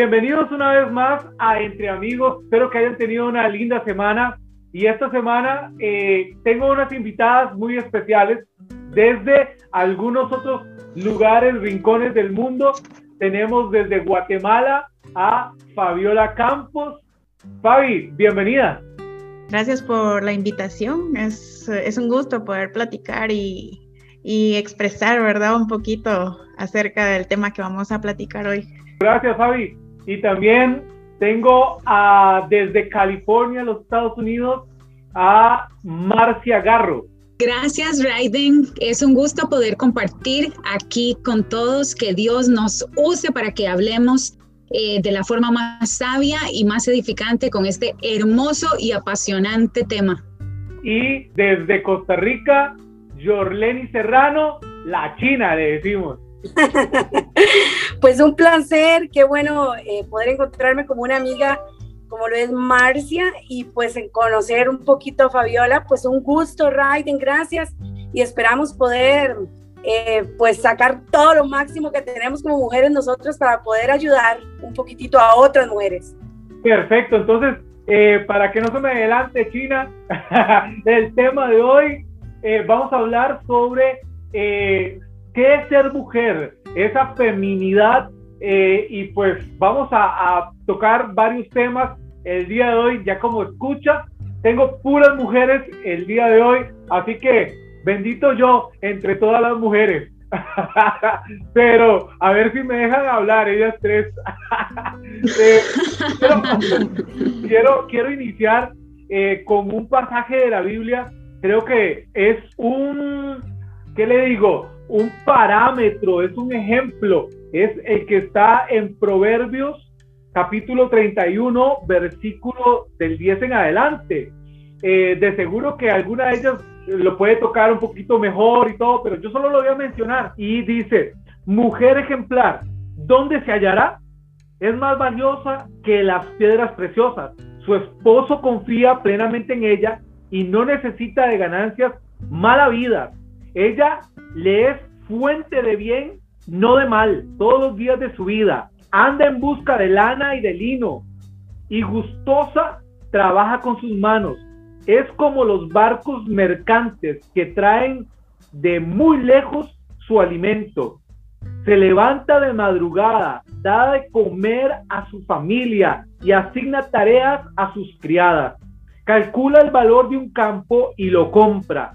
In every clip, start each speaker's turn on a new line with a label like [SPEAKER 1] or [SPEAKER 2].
[SPEAKER 1] Bienvenidos una vez más a Entre Amigos. Espero que hayan tenido una linda semana. Y esta semana eh, tengo unas invitadas muy especiales desde algunos otros lugares, rincones del mundo. Tenemos desde Guatemala a Fabiola Campos. Fabi, bienvenida.
[SPEAKER 2] Gracias por la invitación. Es, es un gusto poder platicar y, y expresar, ¿verdad? Un poquito acerca del tema que vamos a platicar hoy.
[SPEAKER 1] Gracias, Fabi. Y también tengo a, desde California, los Estados Unidos, a Marcia Garro.
[SPEAKER 3] Gracias, Raiden. Es un gusto poder compartir aquí con todos, que Dios nos use para que hablemos eh, de la forma más sabia y más edificante con este hermoso y apasionante tema.
[SPEAKER 1] Y desde Costa Rica, Jorleni Serrano, la China, le decimos.
[SPEAKER 4] pues un placer, qué bueno eh, poder encontrarme como una amiga como lo es Marcia y pues en conocer un poquito a Fabiola, pues un gusto, Raiden, gracias y esperamos poder eh, pues sacar todo lo máximo que tenemos como mujeres nosotros para poder ayudar un poquitito a otras mujeres.
[SPEAKER 1] Perfecto, entonces eh, para que no se me adelante China, el tema de hoy vamos a hablar sobre qué es ser mujer, esa feminidad eh, y pues vamos a, tocar varios temas el día de hoy, ya como escucha, tengo puras mujeres el día de hoy, así que bendito yo entre todas las mujeres. Pero a ver si me dejan hablar ellas tres. Eh, quiero, quiero, iniciar eh, con un pasaje de la Biblia. Creo que es un, ¿qué le digo? Un parámetro, es un ejemplo, es el que está en Proverbios capítulo 31, versículo del 10 en adelante. Eh, de seguro que alguna de ellas lo puede tocar un poquito mejor y todo, pero yo solo lo voy a mencionar. Y dice, mujer ejemplar, ¿dónde se hallará? Es más valiosa que las piedras preciosas. Su esposo confía plenamente en ella y no necesita de ganancias mala vida. Ella le es fuente de bien, no de mal, todos los días de su vida. Anda en busca de lana y de lino, y gustosa trabaja con sus manos. Es como los barcos mercantes que traen de muy lejos su alimento. Se levanta de madrugada, da de comer a su familia y asigna tareas a sus criadas. Calcula el valor de un campo y lo compra.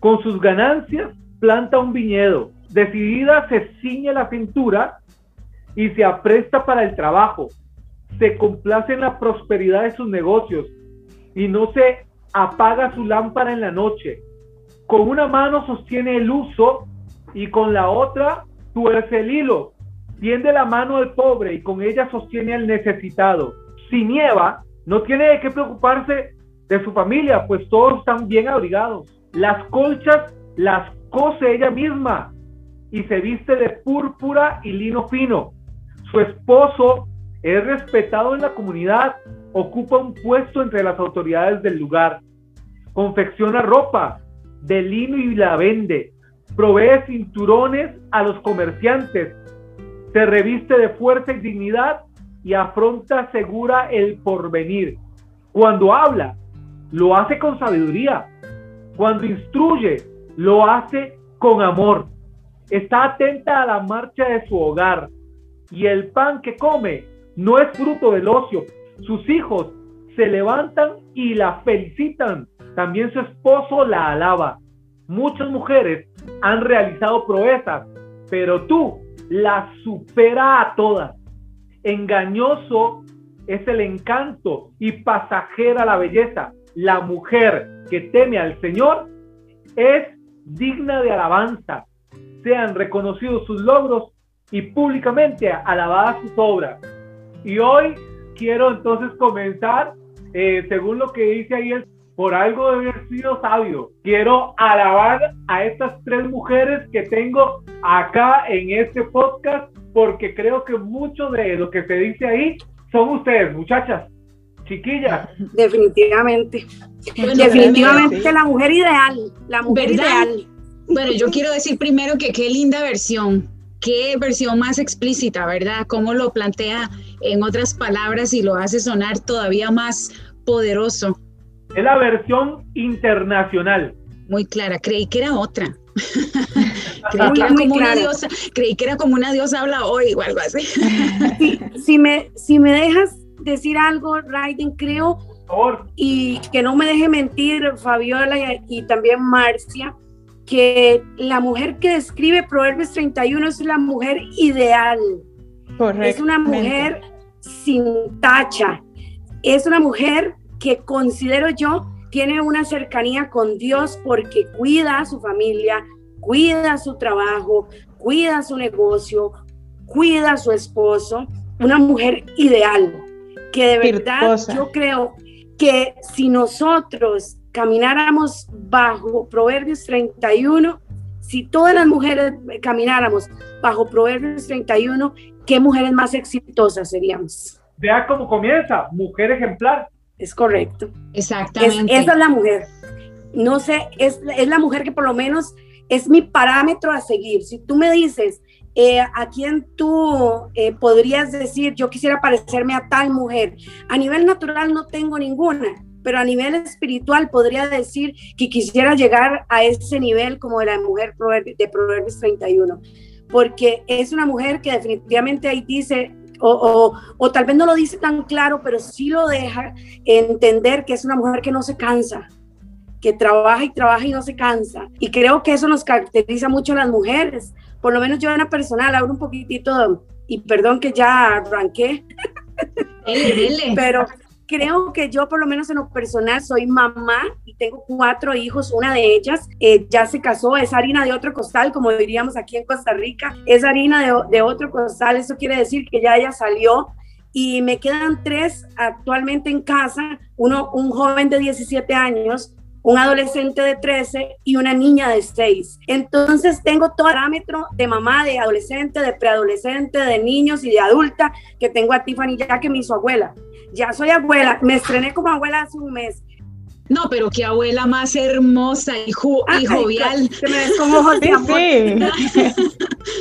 [SPEAKER 1] Con sus ganancias planta un viñedo, decidida se ciñe la cintura y se apresta para el trabajo, se complace en la prosperidad de sus negocios y no se apaga su lámpara en la noche. Con una mano sostiene el uso y con la otra tuerce el hilo. Tiende la mano al pobre y con ella sostiene al necesitado. Si nieva, no tiene de qué preocuparse de su familia, pues todos están bien abrigados. Las colchas las cose ella misma y se viste de púrpura y lino fino. Su esposo es respetado en la comunidad, ocupa un puesto entre las autoridades del lugar, confecciona ropa de lino y la vende, provee cinturones a los comerciantes, se reviste de fuerza y dignidad y afronta segura el porvenir. Cuando habla, lo hace con sabiduría. Cuando instruye, lo hace con amor. Está atenta a la marcha de su hogar y el pan que come no es fruto del ocio. Sus hijos se levantan y la felicitan. También su esposo la alaba. Muchas mujeres han realizado proezas, pero tú la supera a todas. Engañoso es el encanto y pasajera la belleza. La mujer que teme al Señor es digna de alabanza, sean reconocidos sus logros y públicamente alabadas sus obras. Y hoy quiero entonces comenzar, eh, según lo que dice ahí, por algo de haber sido sabio. Quiero alabar a estas tres mujeres que tengo acá en este podcast, porque creo que mucho de lo que se dice ahí son ustedes, muchachas, chiquillas.
[SPEAKER 4] Definitivamente. Definitivamente la mujer ideal, la mujer ideal.
[SPEAKER 3] Bueno, yo quiero decir primero que qué linda versión. qué versión más explícita, ¿verdad? Cómo lo plantea en otras palabras y lo hace sonar todavía más poderoso.
[SPEAKER 1] Es la versión internacional.
[SPEAKER 3] Muy clara, creí que era otra. creí, que era como una diosa, creí que era como una diosa habla hoy o algo así.
[SPEAKER 4] si, me, si me dejas decir algo, Raiden, creo, y que no me deje mentir Fabiola y, también Marcia, que la mujer que describe Proverbios 31 es la mujer ideal. Es una mujer sin tacha. Es una mujer que considero yo tiene una cercanía con Dios porque cuida a su familia, cuida su trabajo, cuida su negocio, cuida a su esposo. Una mujer ideal que de verdad yo creo que si nosotros camináramos bajo Proverbios 31, si todas las mujeres camináramos bajo Proverbios 31, ¿qué mujeres más exitosas seríamos?
[SPEAKER 1] Vea cómo comienza, mujer ejemplar.
[SPEAKER 4] Es correcto.
[SPEAKER 3] Exactamente.
[SPEAKER 4] esa es la mujer. No sé, es, es la mujer que por lo menos es mi parámetro a seguir. Si tú me dices, eh, ¿a quién tú eh, podrías decir, yo quisiera parecerme a tal mujer? A nivel natural no tengo ninguna, pero a nivel espiritual podría decir que quisiera llegar a ese nivel como de la mujer de Proverbios 31, porque es una mujer que definitivamente ahí dice, o, o, tal vez no lo dice tan claro, pero sí lo deja entender que es una mujer que no se cansa, que trabaja y trabaja y no se cansa. Y creo que eso nos caracteriza mucho a las mujeres. Por lo menos yo en la personal abro un poquitito, y perdón que ya arranqué, pero creo que yo por lo menos en lo personal soy mamá y tengo cuatro hijos, una de ellas eh, ya se casó, es harina de otro costal, como diríamos aquí en Costa Rica, es harina de, de otro costal, eso quiere decir que ya ella salió y me quedan tres actualmente en casa, uno, un joven de 17 años, un adolescente de 13 y una niña de 6. Entonces tengo todo el parámetro de mamá, de adolescente, de preadolescente, de niños y de adulta que tengo a Tiffany ya que me hizo abuela. Ya soy abuela, me estrené como abuela hace un mes.
[SPEAKER 3] No, pero qué abuela más hermosa y, jovial.
[SPEAKER 4] Se me ves como ojos de amor.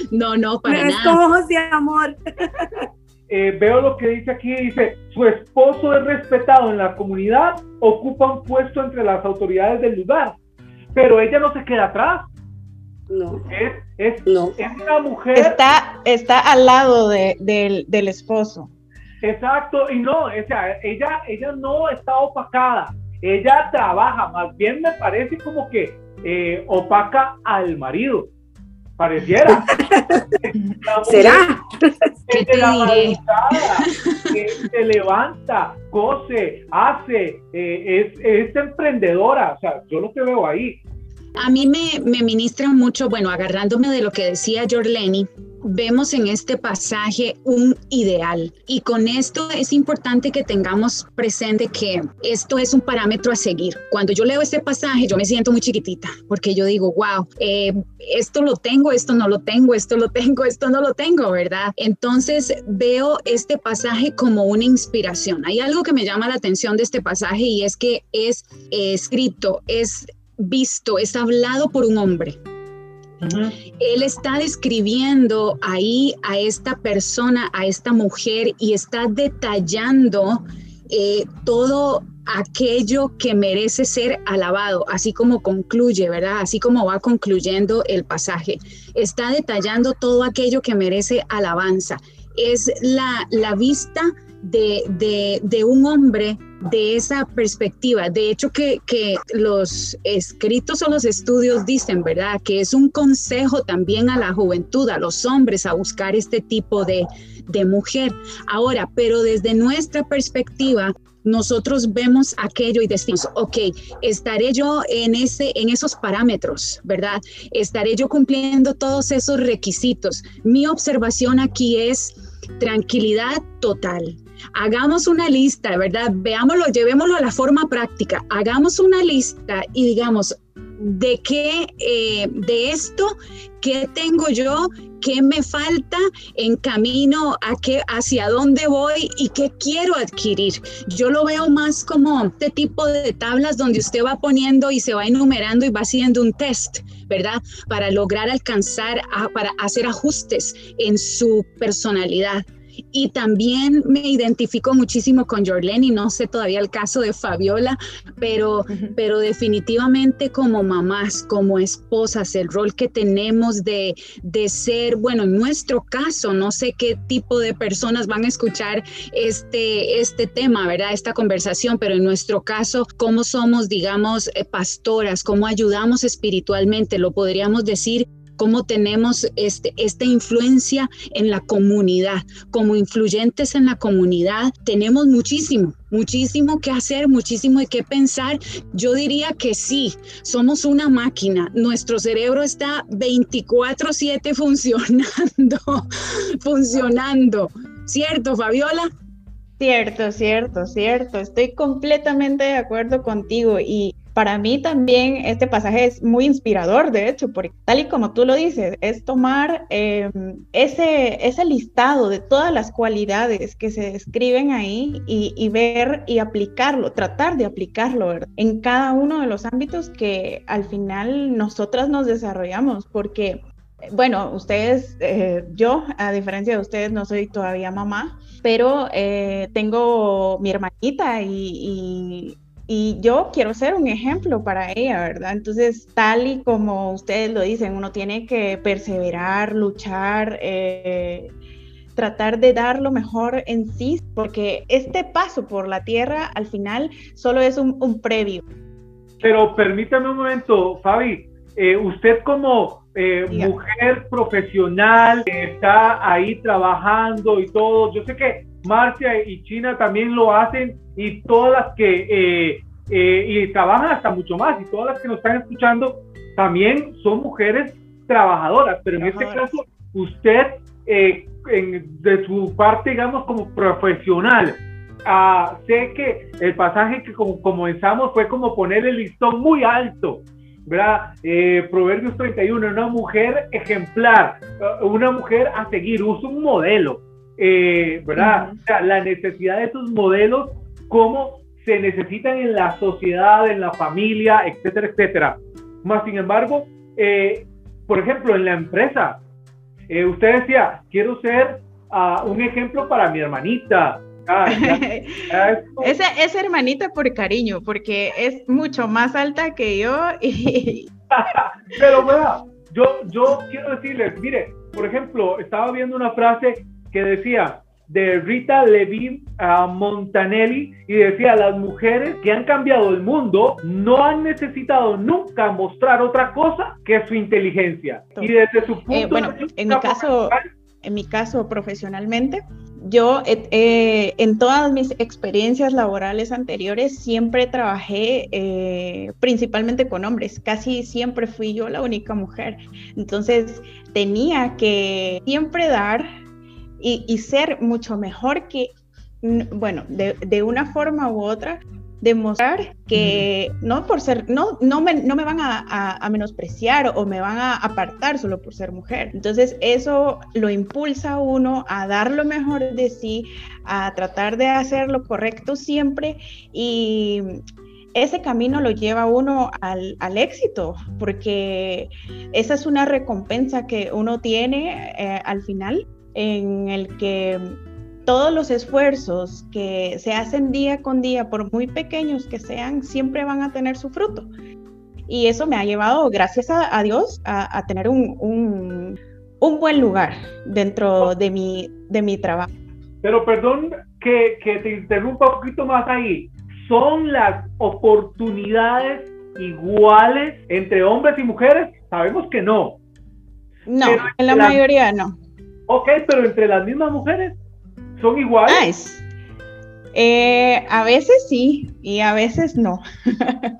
[SPEAKER 3] no, no, para
[SPEAKER 4] me ves como ojos de amor.
[SPEAKER 1] Eh, veo lo que dice aquí, dice, su esposo es respetado en la comunidad, ocupa un puesto entre las autoridades del lugar, pero ella no se queda atrás.
[SPEAKER 4] No.
[SPEAKER 1] Es, es, una mujer.
[SPEAKER 2] Está, está al lado de, del, esposo.
[SPEAKER 1] Exacto, y no, o sea, ella, ella no está opacada, ella trabaja, más bien me parece como que eh, opaca al marido. Pareciera.
[SPEAKER 4] ¿Será?
[SPEAKER 1] Diré? Que se levanta, cose, hace, eh, es, es emprendedora. O sea, yo lo que veo ahí.
[SPEAKER 3] A mí me, me ministra mucho, bueno, agarrándome de lo que decía Lenny vemos en este pasaje un ideal y con esto es importante que tengamos presente que esto es un parámetro a seguir. Cuando yo leo este pasaje yo me siento muy chiquitita porque yo digo, wow, eh, esto lo tengo, esto no lo tengo, esto lo tengo, esto no lo tengo, ¿verdad? Entonces veo este pasaje como una inspiración. Hay algo que me llama la atención de este pasaje y es que es eh, escrito, es visto, es hablado por un hombre. Él está describiendo ahí a esta persona, a esta mujer, y está detallando eh, todo aquello que merece ser alabado, así como concluye, ¿verdad? Así como va concluyendo el pasaje. Está detallando todo aquello que merece alabanza. Es la, la vista de, de, un hombre de esa perspectiva. De hecho, que, que, los escritos o los estudios dicen, ¿verdad? Que es un consejo también a la juventud, a los hombres, a buscar este tipo de, de mujer. Ahora, pero desde nuestra perspectiva, nosotros vemos aquello y decimos, ok, estaré yo en, ese, en esos parámetros, ¿verdad? Estaré yo cumpliendo todos esos requisitos. Mi observación aquí es tranquilidad total. Hagamos una lista, ¿verdad? Veámoslo, llevémoslo a la forma práctica. Hagamos una lista y digamos, de qué, eh, de esto, qué tengo yo, qué me falta en camino a qué, hacia dónde voy y qué quiero adquirir. Yo lo veo más como este tipo de tablas donde usted va poniendo y se va enumerando y va haciendo un test, ¿verdad? Para lograr alcanzar, para hacer ajustes en su personalidad. Y también me identifico muchísimo con Jorlene y no sé todavía el caso de Fabiola, pero, pero definitivamente como mamás, como esposas, el rol que tenemos de, de ser, bueno, en nuestro caso, no sé qué tipo de personas van a escuchar este, este tema, ¿verdad? Esta conversación, pero en nuestro caso, cómo somos, digamos, eh, pastoras, cómo ayudamos espiritualmente, lo podríamos decir cómo tenemos este, esta influencia en la comunidad. Como influyentes en la comunidad tenemos muchísimo, muchísimo que hacer, muchísimo de qué pensar. Yo diría que sí, somos una máquina. Nuestro cerebro está 24/7 funcionando, funcionando. ¿Cierto, Fabiola?
[SPEAKER 2] Cierto, cierto, cierto. Estoy completamente de acuerdo contigo y para mí también este pasaje es muy inspirador, de hecho, porque tal y como tú lo dices, es tomar em, ese, ese listado de todas las cualidades que se describen ahí y, ver y aplicarlo, tratar de aplicarlo en cada uno de los ámbitos que al final nosotras nos desarrollamos, porque bueno, ustedes, eh, yo, a diferencia de ustedes, no soy todavía mamá, pero eh, tengo mi hermanita y, y yo quiero ser un ejemplo para ella, ¿verdad? Entonces, tal y como ustedes lo dicen, uno tiene que perseverar, luchar, eh, tratar de dar lo mejor en sí, porque este paso por la tierra al final solo es un, previo.
[SPEAKER 1] Pero permítame un momento, Fabi, eh, usted como eh, mujer profesional está ahí trabajando y todo, yo sé que Marcia y China también lo hacen y todas las que eh, y trabajan hasta mucho más y todas las que nos están escuchando también son mujeres trabajadoras, pero en este caso usted de su parte, digamos, como profesional, ah, sé que el pasaje que como comenzamos fue como poner el listón muy alto, ¿verdad? Proverbios 31, una mujer ejemplar, una mujer a seguir, usa un modelo, ¿verdad? O sea, la necesidad de esos modelos cómo se necesitan en la sociedad, en la familia, etcétera, etcétera. Más sin embargo, eh, por ejemplo, en la empresa, eh, usted decía, quiero ser uh, un ejemplo para mi hermanita. Ah,
[SPEAKER 2] esa, hermanita por cariño, porque es mucho más alta que yo.
[SPEAKER 1] Pero bueno, yo, yo quiero decirles, mire, por ejemplo, estaba viendo una frase que decía, de Rita Levin Montanelli y decía, las mujeres que han cambiado el mundo no han necesitado nunca mostrar otra cosa que su inteligencia. Y desde su punto
[SPEAKER 2] eh, bueno, en mi caso, en mi caso profesionalmente, yo eh, en todas mis experiencias laborales anteriores siempre trabajé eh, principalmente con hombres, casi siempre fui yo la única mujer. Entonces tenía que siempre dar y, ser mucho mejor que, bueno, de, una forma u otra, demostrar que no por ser, no, no, me, no me van a, menospreciar o me van a apartar solo por ser mujer. Entonces eso lo impulsa a uno a dar lo mejor de sí, a tratar de hacer lo correcto siempre y ese camino lo lleva a uno al, éxito, porque esa es una recompensa que uno tiene eh, al final en el que todos los esfuerzos que se hacen día con día, por muy pequeños que sean, siempre van a tener su fruto. Y eso me ha llevado, gracias a, Dios, a, tener un, un, buen lugar dentro de mi, de mi trabajo.
[SPEAKER 1] Pero perdón que, que te interrumpa un poquito más ahí. ¿Son las oportunidades iguales entre hombres y mujeres? Sabemos que no.
[SPEAKER 2] No, en la mayoría no.
[SPEAKER 1] Ok, pero entre las mismas mujeres son iguales.
[SPEAKER 2] Eh, a veces sí y a veces no,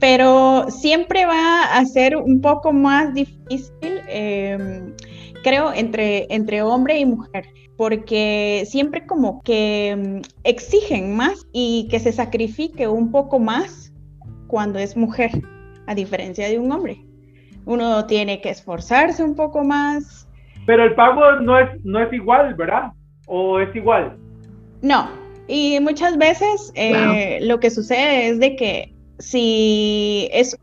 [SPEAKER 2] pero siempre va a ser un poco más difícil, em, creo, entre, entre hombre y mujer, porque siempre como que em, exigen más y que se sacrifique un poco más cuando es mujer. a diferencia de un hombre. Uno tiene que esforzarse un poco más.
[SPEAKER 1] Pero el pago no es, no es igual, ¿verdad? ¿O es igual?
[SPEAKER 2] No, y muchas veces eh, lo que sucede es de que si es,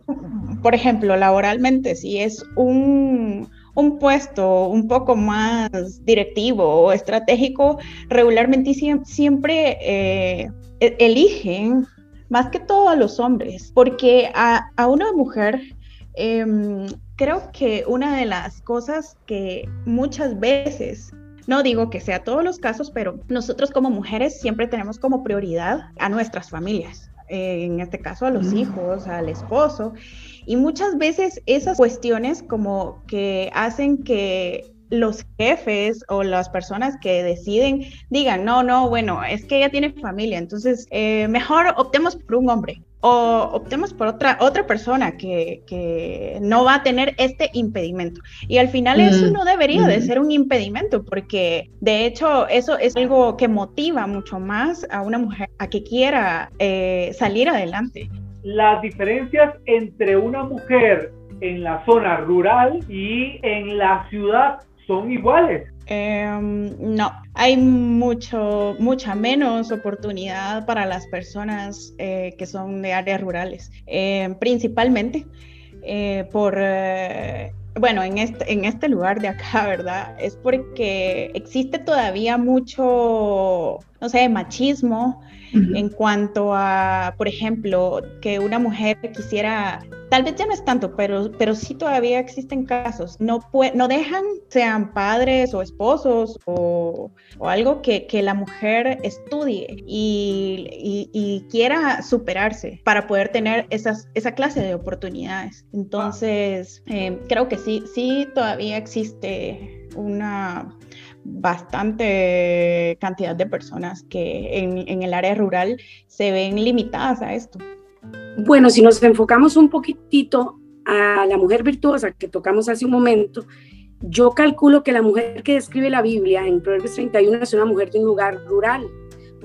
[SPEAKER 2] por ejemplo, laboralmente, si es un, un puesto un poco más directivo o estratégico, regularmente siempre eh, e-, eligen más que todo a los hombres, porque a, a una mujer em, creo que una de las cosas que muchas veces no digo que sea todos los casos, pero nosotros como mujeres siempre tenemos como prioridad a nuestras familias. Eh, en este caso a los hijos, al esposo, y muchas veces esas cuestiones como que hacen que los jefes o las personas que deciden digan, no, no, bueno, es que ella tiene familia, entonces eh, mejor optemos por un hombre o optemos por otra, otra persona que, que, no va a tener este impedimento. Y al final eso mm, no debería de mm. ser un impedimento, porque de hecho eso es algo que motiva mucho más a una mujer a que quiera eh, salir adelante.
[SPEAKER 1] Las diferencias entre una mujer en la zona rural y en la ciudad son iguales.
[SPEAKER 2] Em, no, hay mucho, mucha menos oportunidad para las personas eh, que son de áreas rurales, em, principalmente eh, por, eh, bueno, en este, en este lugar de acá, ¿verdad? Es porque existe todavía mucho, no sé, machismo en cuanto a, por ejemplo, que una mujer quisiera, tal vez ya no es tanto, pero, pero sí todavía existen casos, no, no dejan, sean padres o esposos o, o algo que, que, la mujer estudie y, y, quiera superarse para poder tener esa clase de oportunidades. Entonces, eh, creo que sí, sí todavía existe una bastante cantidad de personas que en, el área rural se ven limitadas a esto.
[SPEAKER 4] Bueno, si nos enfocamos un poquitito a la mujer virtuosa que tocamos hace un momento, yo calculo que la mujer que describe la Biblia en Proverbios 31 es una mujer de un lugar rural,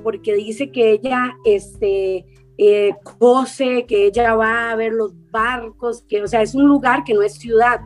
[SPEAKER 4] porque dice que ella este, eh, cose, que ella va a ver los barcos, que, o sea, es un lugar que no es ciudad,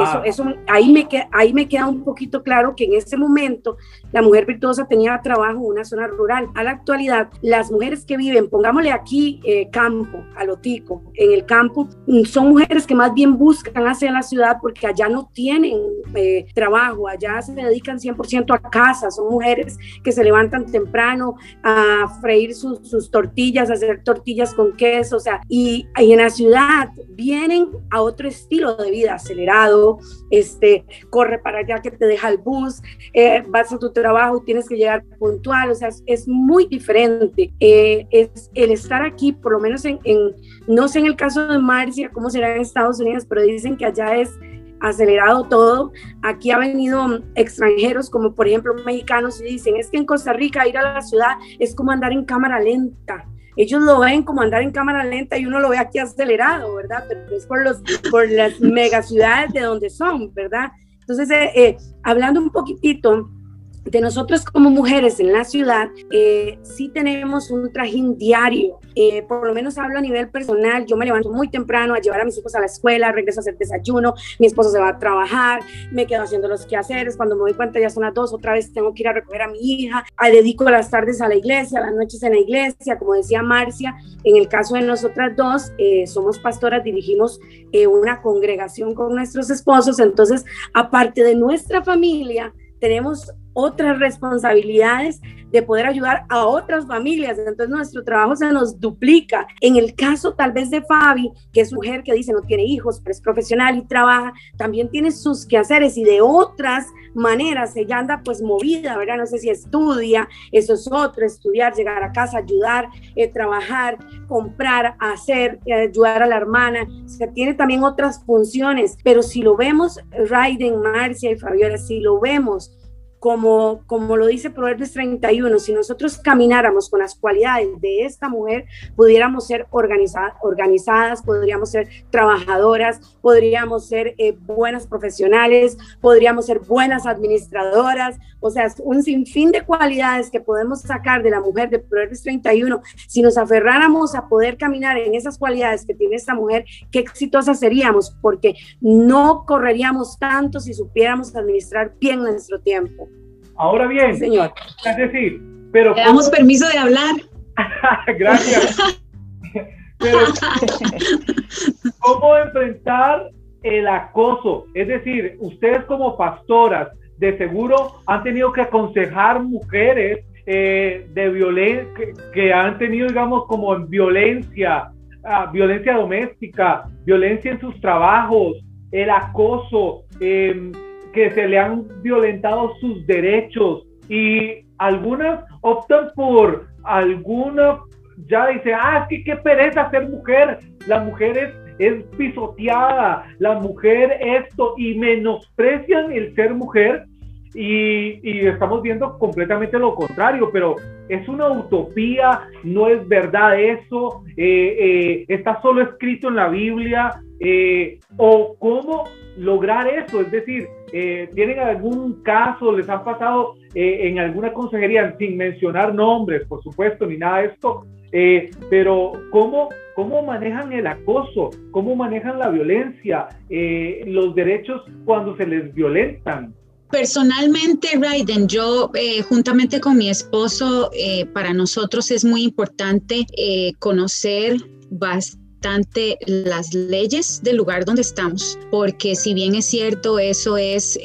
[SPEAKER 4] eso, eso, ahí, me queda, ahí me queda un poquito claro que en ese momento la mujer virtuosa tenía trabajo en una zona rural. A la actualidad, las mujeres que viven, pongámosle aquí eh, campo, a lotico, en el campo, mm, son mujeres que más bien buscan hacia la ciudad porque allá no tienen eh, trabajo, allá se dedican 100% a casa, son mujeres que se levantan temprano a freír sus, sus tortillas, a hacer tortillas con queso, o sea, y, y en la ciudad vienen a otro estilo de vida acelerado este, corre para allá que te deja el bus, eh, vas a tu trabajo y tienes que llegar puntual, o sea, es, muy diferente. Eh, es el estar aquí, por lo menos en, no sé en el caso de Marcia, cómo será en Estados Unidos, pero dicen que allá es acelerado todo. Aquí ha venido extranjeros, como por ejemplo mexicanos, y dicen, es que en Costa Rica ir a la ciudad es como andar en cámara lenta ellos lo ven como andar en cámara lenta y uno lo ve aquí acelerado, ¿verdad? Pero es por, los, por las megaciudades de donde son, ¿verdad? Entonces, eh, eh, hablando un poquitito de nosotros como mujeres en la ciudad, eh, sí tenemos un trajín diario. Eh, por lo menos hablo a nivel personal. Yo me levanto muy temprano a llevar a mis hijos a la escuela, regreso a hacer desayuno, mi esposo se va a trabajar, me quedo haciendo los quehaceres. Cuando me doy cuenta ya son las dos, otra vez tengo que ir a recoger a mi hija. A, dedico las tardes a la iglesia, las noches en la iglesia. Como decía Marcia, en el caso de nosotras dos, eh, somos pastoras, dirigimos eh, una congregación con nuestros esposos. Entonces, aparte de nuestra familia, tenemos otras responsabilidades de poder ayudar a otras familias. Entonces nuestro trabajo se nos duplica. En el caso tal vez de Fabi, que es mujer que dice no tiene hijos, pero es profesional y trabaja, también tiene sus quehaceres y de otras maneras ella anda pues movida, ¿verdad? No sé si estudia, eso es otro, estudiar, llegar a casa, ayudar, eh, trabajar, comprar, hacer, eh, ayudar a la hermana. O tiene también otras funciones, pero si lo vemos, Raiden, Marcia y Fabiola, si lo vemos como, como lo dice Proverbios 31, si nosotros camináramos con las cualidades de esta mujer, pudiéramos ser organizadas, podríamos ser trabajadoras, podríamos ser eh, buenas profesionales, podríamos ser buenas administradoras, o sea, un sinfín de cualidades que podemos sacar de la mujer de Proverbios 31. Si nos aferráramos a poder caminar en esas cualidades que tiene esta mujer, qué exitosas seríamos, porque no correríamos tanto si supiéramos administrar bien nuestro tiempo.
[SPEAKER 1] Ahora bien, señor. Es decir, pero...
[SPEAKER 3] Le damos permiso de hablar.
[SPEAKER 1] Gracias. pero, ¿cómo enfrentar el acoso? Es decir, ustedes como pastoras, de seguro han tenido que aconsejar mujeres eh, de violencia que, han tenido, digamos, como violencia, ah, violencia doméstica, violencia en sus trabajos, el acoso. Eh, que se le han violentado sus derechos y algunas optan por alguna, ya dice, ah, que qué pereza ser mujer, la mujer es, pisoteada, la mujer esto, y menosprecian el ser mujer y, y, estamos viendo completamente lo contrario, pero es una utopía, no es verdad eso, eh, eh, está solo escrito en la Biblia, eh, o cómo lograr eso, es decir, ¿tienen algún caso, les han pasado en alguna consejería, sin mencionar nombres, por supuesto, ni nada de esto, pero cómo, cómo manejan el acoso, cómo manejan la violencia, los derechos cuando se les violentan?
[SPEAKER 3] Personalmente, Raiden, yo eh, juntamente con mi esposo, eh, para nosotros es muy importante eh, conocer bastante las leyes del lugar donde estamos, porque si bien es cierto, eso es,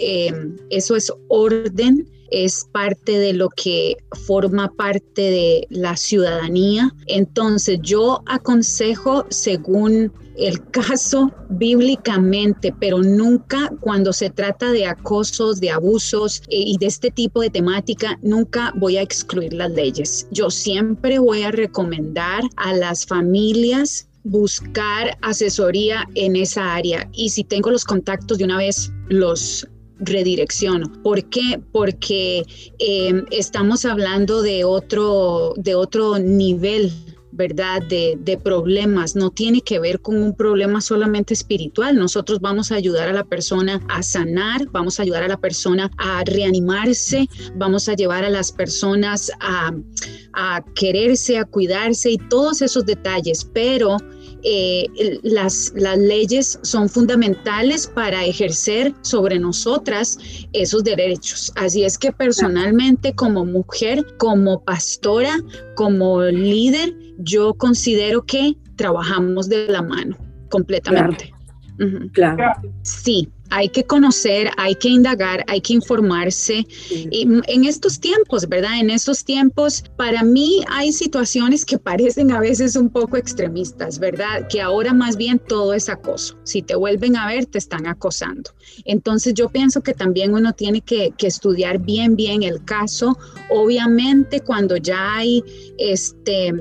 [SPEAKER 3] eso es orden, es parte de lo que forma parte de la ciudadanía. Entonces yo aconsejo según el caso bíblicamente, pero nunca cuando se trata de acosos, de abusos eh, y de este tipo de temática, nunca voy a excluir las leyes. Yo siempre voy a recomendar a las familias buscar asesoría en esa área y si tengo los contactos de una vez los redirecciono. ¿Por qué? Porque eh, estamos hablando de otro, de otro nivel ¿verdad? De, de, problemas, no tiene que ver con un problema solamente espiritual. Nosotros vamos a ayudar a la persona a sanar, vamos a ayudar a la persona a reanimarse, vamos a llevar a las personas a, a quererse, a cuidarse y todos esos detalles, pero eh, las, las leyes son fundamentales para ejercer sobre nosotras esos derechos. Así es que personalmente como mujer, como pastora, como líder, yo considero que trabajamos de la mano completamente. Sí, hay que conocer, hay que indagar, hay que informarse. Y en estos tiempos, ¿verdad? En estos tiempos, para mí hay situaciones que parecen a veces un poco extremistas, ¿verdad? Que ahora más bien todo es acoso. Si te vuelven a ver, te están acosando. Entonces yo pienso que también uno tiene que, que estudiar bien, bien el caso. Obviamente cuando ya hay este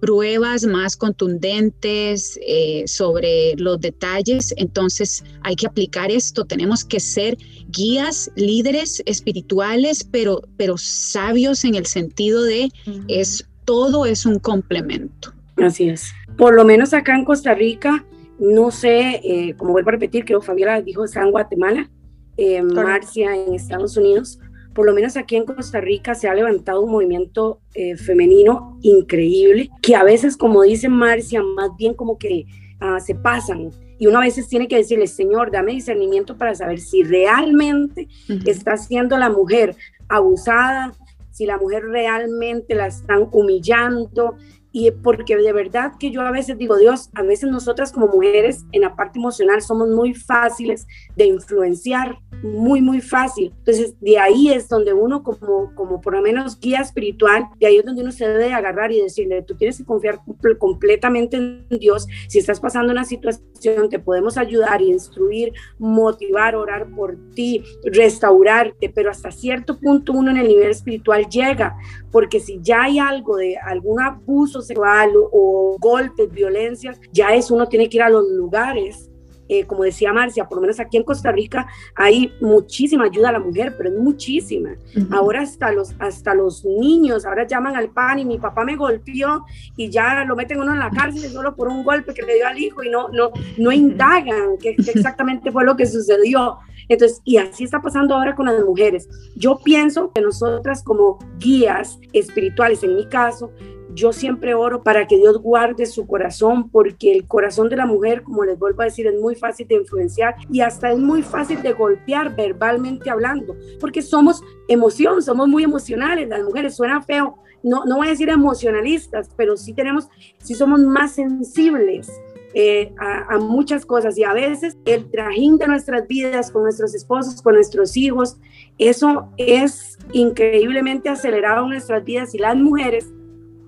[SPEAKER 3] pruebas más contundentes eh, sobre los detalles, entonces hay que aplicar esto. Tenemos que ser guías, líderes espirituales, pero, pero sabios en el sentido de es todo es un complemento.
[SPEAKER 4] Así es. Por lo menos acá en Costa Rica, no sé, eh, como vuelvo a repetir, creo Fabiola dijo está en Guatemala, eh, Marcia en Estados Unidos, por lo menos aquí en Costa Rica se ha levantado un movimiento eh, femenino increíble, que a veces, como dice Marcia, más bien como que ah, se pasan. Y uno a veces tiene que decirle, Señor, dame discernimiento para saber si realmente está siendo la mujer abusada, si la mujer realmente la están humillando, y porque de verdad que yo a veces digo, Dios, a veces nosotras como mujeres en la parte emocional somos muy fáciles de influenciar, muy, muy fácil. Entonces, de ahí es donde uno como, como por lo menos guía espiritual, de ahí es donde uno se debe agarrar y decirle, tú tienes que confiar completamente en Dios. Si estás pasando una situación, te podemos ayudar, instruir, motivar, orar por ti, restaurarte, pero hasta cierto punto uno en el nivel espiritual llega, porque si ya hay algo de algún abuso sexual o, golpes, violencias, ya es uno tiene que ir a los lugares eh, como decía Marcia, por lo menos aquí en Costa Rica hay muchísima ayuda a la mujer, pero es muchísima. Ahora hasta los, hasta los niños, ahora llaman al pan y mi papá me golpeó y ya lo meten uno en la cárcel solo por un golpe que le dio al hijo y no, no, no indagan qué, qué exactamente fue lo que sucedió. Entonces, y así está pasando ahora con las mujeres. Yo pienso que nosotras como guías espirituales, en mi caso, yo siempre oro para que Dios guarde su corazón, porque el corazón de la mujer, como les vuelvo a decir, es muy fácil de influenciar y hasta es muy fácil de golpear verbalmente hablando, porque somos emoción, somos muy emocionales, las mujeres suena feo, no, no voy a decir emocionalistas, pero sí tenemos, sí somos más sensibles. Eh, a, a, muchas cosas y a veces el trajín de nuestras vidas con nuestros esposos, con nuestros hijos, eso es increíblemente acelerado en nuestras vidas y las mujeres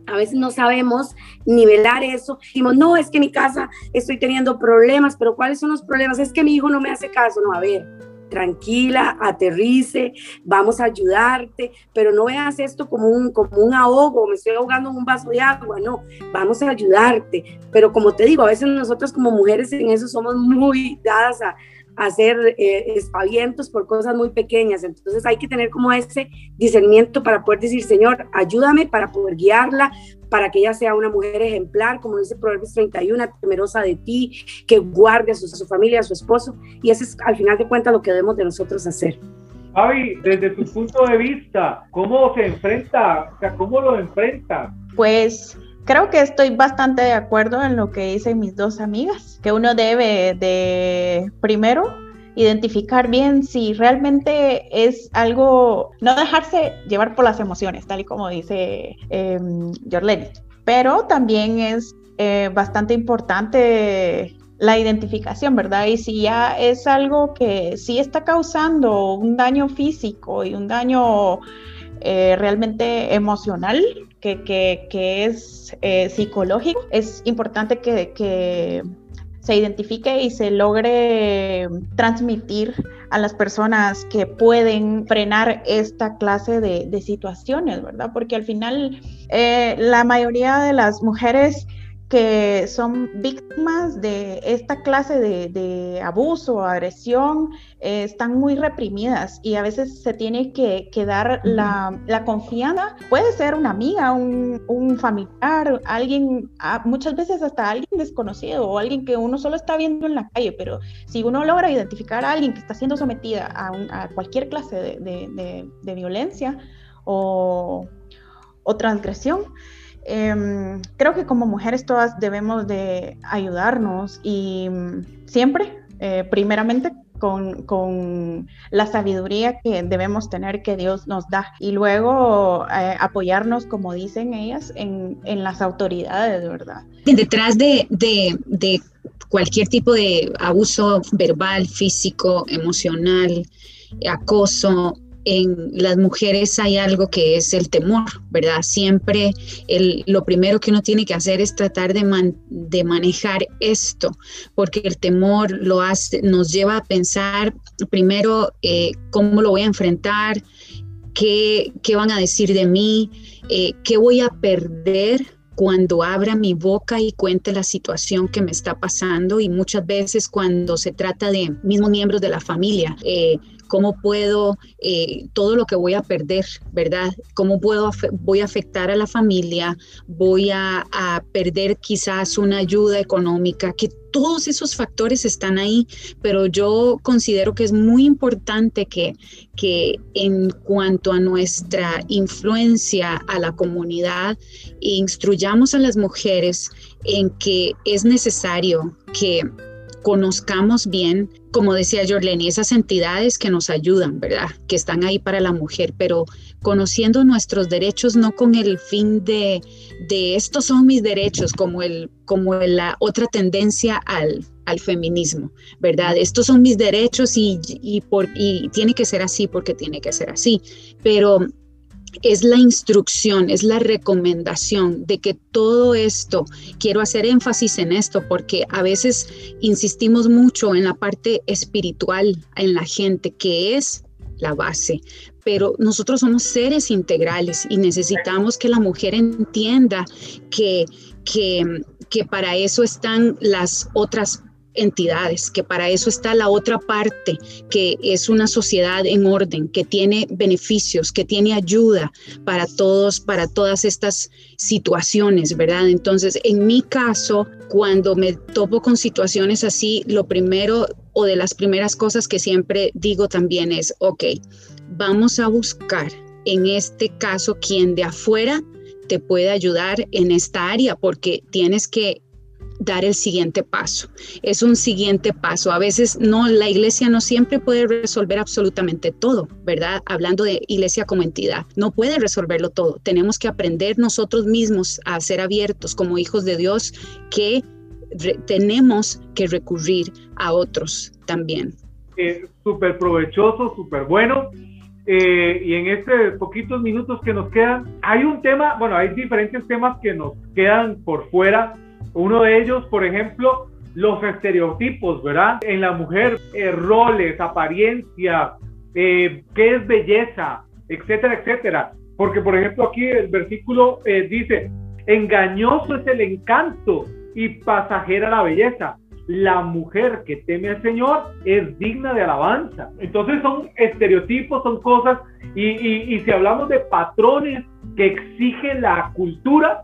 [SPEAKER 4] a veces no sabemos nivelar eso. Decimos, no, es que en mi casa estoy teniendo problemas, pero ¿cuáles son los problemas? Es que mi hijo no me hace caso. No, a ver, tranquila, aterrice, vamos a ayudarte, pero no veas esto como un, como un ahogo, me estoy ahogando en un vaso de agua, no, vamos a ayudarte. Pero como te digo, a veces nosotros como mujeres en eso somos muy dadas a, hacer eh, espavientos por cosas muy pequeñas. Entonces hay que tener como ese discernimiento para poder decir, Señor, ayúdame para poder guiarla, para que ella sea una mujer ejemplar, como dice Proverbios 31, temerosa de ti, que guarde a su, a su familia, a su esposo. Y ese es al final de cuentas lo que debemos de nosotros hacer.
[SPEAKER 1] Javi, desde tu punto de vista, ¿cómo se enfrenta? O sea, ¿cómo lo enfrenta?
[SPEAKER 2] Pues creo que estoy bastante de acuerdo en lo que dicen mis dos amigas, que uno debe de primero identificar bien si realmente es algo, no dejarse llevar por las emociones, tal y como dice eh, pero también es eh, bastante importante la identificación, ¿verdad? Y si ya es algo que sí está causando un daño físico y un daño eh, realmente emocional, que, es eh, psicológico, es importante que, se identifique y se logre transmitir a las personas que pueden frenar esta clase de, situaciones, ¿verdad? Porque al final eh, la mayoría de las mujeres que son víctimas de esta clase de, abuso o agresión eh, están muy reprimidas y a veces se tiene que, dar la, confianza. Puede ser una amiga, un, familiar, alguien, muchas veces hasta alguien desconocido o alguien que uno solo está viendo en la calle, pero si uno logra identificar a alguien que está siendo sometida a, cualquier clase de, violencia o, o transgresión, Em, creo que como mujeres todas debemos de ayudarnos y mm, siempre, eh, primeramente, con, la sabiduría que debemos tener que Dios nos da y luego eh, apoyarnos, como dicen ellas, en, las autoridades, ¿verdad?
[SPEAKER 3] Detrás de, de cualquier tipo de abuso verbal, físico, emocional, acoso, en las mujeres hay algo que es el temor, ¿verdad? Siempre el, lo primero que uno tiene que hacer es tratar de, de manejar esto, porque el temor lo hace, nos lleva a pensar primero eh, cómo lo voy a enfrentar, qué, qué, van a decir de mí, eh, qué voy a perder cuando abra mi boca y cuente la situación que me está pasando y muchas veces cuando se trata de mismos miembros de la familia, eh, cómo puedo, eh, todo lo que voy a perder, ¿verdad? ¿Cómo puedo, voy a afectar a la familia? ¿Voy a, perder quizás una ayuda económica? Que todos esos factores están ahí, pero yo considero que es muy importante que, que en cuanto a nuestra influencia a la comunidad, instruyamos a las mujeres en que es necesario que conozcamos bien, como decía Jorleni, esas entidades que nos ayudan, ¿verdad? Que están ahí para la mujer, pero conociendo nuestros derechos no con el fin de, de estos son mis derechos, como, el, como la otra tendencia al, al feminismo, ¿verdad? Estos son mis derechos y, y, por, y tiene que ser así porque tiene que ser así, pero es la instrucción, es la recomendación de que todo esto, quiero hacer énfasis en esto porque a veces insistimos mucho en la parte espiritual en la gente, que es la base, pero nosotros somos seres integrales y necesitamos que la mujer entienda que, que, que para eso están las otras entidades, que para eso está la otra parte, que es una sociedad en orden, que tiene beneficios, que tiene ayuda para todos, para todas estas situaciones, ¿verdad? Entonces, en mi caso, cuando me topo con situaciones así, lo primero o de las primeras cosas que siempre digo también es, ok, vamos a buscar en este caso quien de afuera te puede ayudar en esta área, porque tienes que dar el siguiente paso. Es un siguiente paso. A veces no, la iglesia no siempre puede resolver absolutamente todo, ¿verdad? Hablando de iglesia como entidad, no puede resolverlo todo. Tenemos que aprender nosotros mismos a ser abiertos como hijos de Dios que tenemos que recurrir a otros también.
[SPEAKER 1] Eh, súper provechoso, súper bueno. Eh, y en estos poquitos minutos que nos quedan, hay un tema, bueno, hay diferentes temas que nos quedan por fuera uno de ellos, por ejemplo, los estereotipos, ¿verdad? En la mujer, eh, roles, apariencia, eh, qué es belleza, etcétera, etcétera. Porque, por ejemplo, aquí el versículo eh, dice, engañoso es el encanto y pasajera la belleza. La mujer que teme al Señor es digna de alabanza. Entonces son estereotipos, son cosas, y, y si hablamos de patrones que exige la cultura,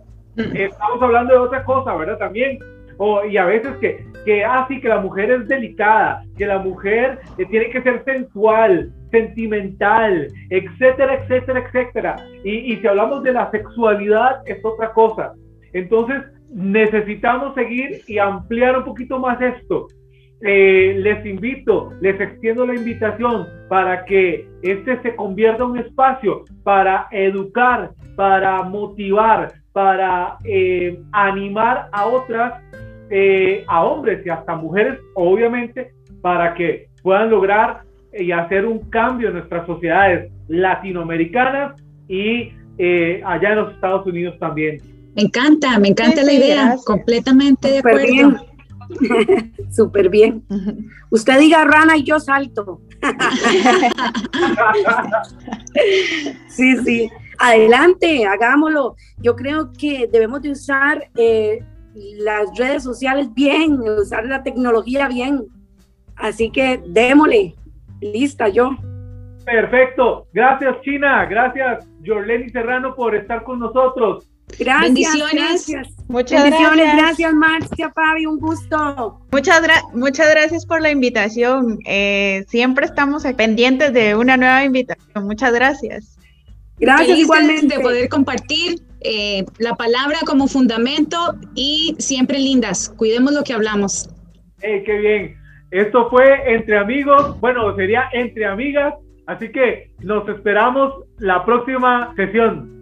[SPEAKER 1] Estamos hablando de otra cosa, ¿verdad? También. O, y a veces que, que así ah, que la mujer es delicada, que la mujer eh, tiene que ser sensual, sentimental, etcétera, etcétera, etcétera. Y, y si hablamos de la sexualidad, es otra cosa. Entonces, necesitamos seguir y ampliar un poquito más esto. Eh, les invito, les extiendo la invitación para que este se convierta en un espacio para educar, para motivar, para eh, animar a otras, eh, a hombres y hasta mujeres, obviamente, para que puedan lograr y hacer un cambio en nuestras sociedades latinoamericanas y eh, allá en los Estados Unidos también.
[SPEAKER 3] Me encanta, me encanta la idea, completamente de acuerdo.
[SPEAKER 4] Súper bien. Usted diga rana y yo salto. sí, sí adelante, hagámoslo. Yo creo que debemos de usar eh, las redes sociales bien, usar la tecnología bien. Así que démosle, lista yo.
[SPEAKER 1] Perfecto, gracias China, gracias Jorleni Serrano por estar con nosotros.
[SPEAKER 4] Gracias, Bendiciones. Muchas Bendiciones, gracias. Marcia, Fabi, un gusto.
[SPEAKER 2] Muchas, muchas gracias por la invitación. Eh, siempre estamos pendientes de una nueva invitación. Muchas gracias.
[SPEAKER 3] Gracias igualmente. de poder compartir eh, la palabra como fundamento y siempre lindas. Cuidemos lo que hablamos.
[SPEAKER 1] Hey, qué bien. Esto fue entre amigos, bueno, sería entre amigas, así que nos esperamos la próxima sesión.